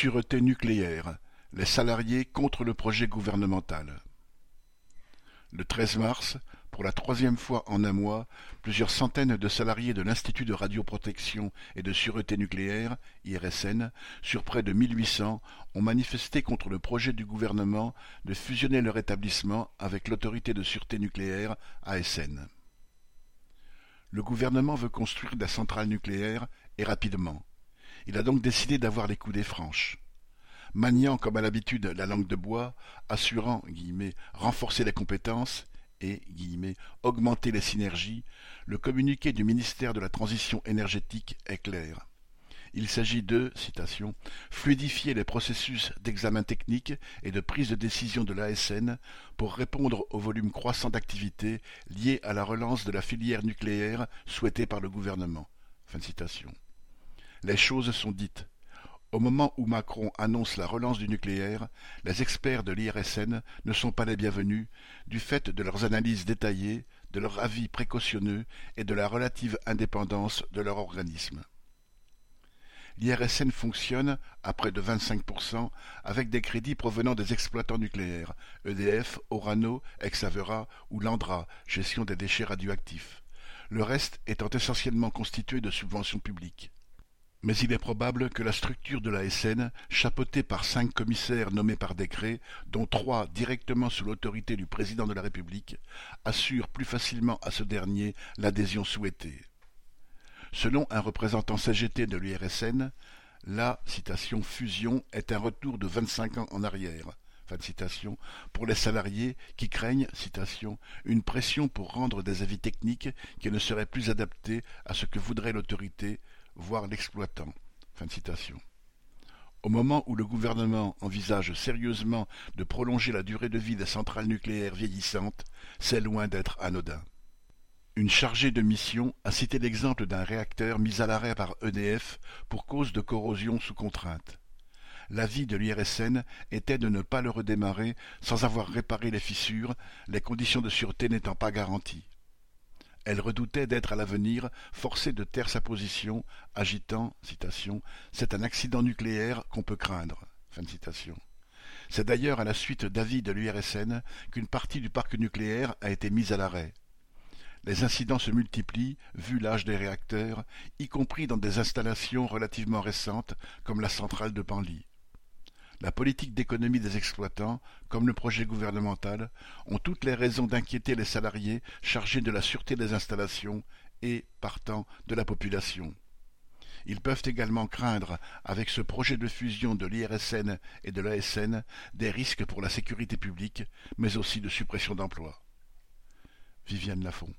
Sûreté nucléaire, les salariés contre le projet gouvernemental. Le 13 mars, pour la troisième fois en un mois, plusieurs centaines de salariés de l'Institut de radioprotection et de sûreté nucléaire, IRSN, sur près de 1800, ont manifesté contre le projet du gouvernement de fusionner leur établissement avec l'autorité de sûreté nucléaire, ASN. Le gouvernement veut construire la centrale nucléaire, et rapidement. Il a donc décidé d'avoir les coudées franches. Maniant comme à l'habitude la langue de bois, assurant guillemets, renforcer les compétences et augmenter les synergies, le communiqué du ministère de la Transition énergétique est clair. Il s'agit de fluidifier les processus d'examen technique et de prise de décision de l'ASN pour répondre au volume croissant d'activités liées à la relance de la filière nucléaire souhaitée par le gouvernement. Les choses sont dites. Au moment où Macron annonce la relance du nucléaire, les experts de l'IRSN ne sont pas les bienvenus, du fait de leurs analyses détaillées, de leur avis précautionneux et de la relative indépendance de leur organisme. L'IRSN fonctionne à près de 25% avec des crédits provenant des exploitants nucléaires, EDF, Orano, Exavera ou Landra, gestion des déchets radioactifs. Le reste étant essentiellement constitué de subventions publiques mais il est probable que la structure de la SN, chapeautée par cinq commissaires nommés par décret, dont trois directement sous l'autorité du président de la République, assure plus facilement à ce dernier l'adhésion souhaitée. Selon un représentant CGT de l'URSN, la citation, fusion est un retour de vingt-cinq ans en arrière. pour les salariés qui craignent citation, une pression pour rendre des avis techniques qui ne seraient plus adaptés à ce que voudrait l'autorité voire l'exploitant. Au moment où le gouvernement envisage sérieusement de prolonger la durée de vie des centrales nucléaires vieillissantes, c'est loin d'être anodin. Une chargée de mission a cité l'exemple d'un réacteur mis à l'arrêt par EDF pour cause de corrosion sous contrainte. L'avis de l'IRSN était de ne pas le redémarrer sans avoir réparé les fissures, les conditions de sûreté n'étant pas garanties. Elle redoutait d'être à l'avenir forcée de taire sa position, agitant C'est un accident nucléaire qu'on peut craindre. C'est d'ailleurs à la suite d'avis de l'URSN qu'une partie du parc nucléaire a été mise à l'arrêt. Les incidents se multiplient, vu l'âge des réacteurs, y compris dans des installations relativement récentes comme la centrale de Panly. La politique d'économie des exploitants, comme le projet gouvernemental, ont toutes les raisons d'inquiéter les salariés chargés de la sûreté des installations et, partant, de la population. Ils peuvent également craindre, avec ce projet de fusion de l'IRSN et de l'ASN, des risques pour la sécurité publique, mais aussi de suppression d'emplois. Viviane Lafont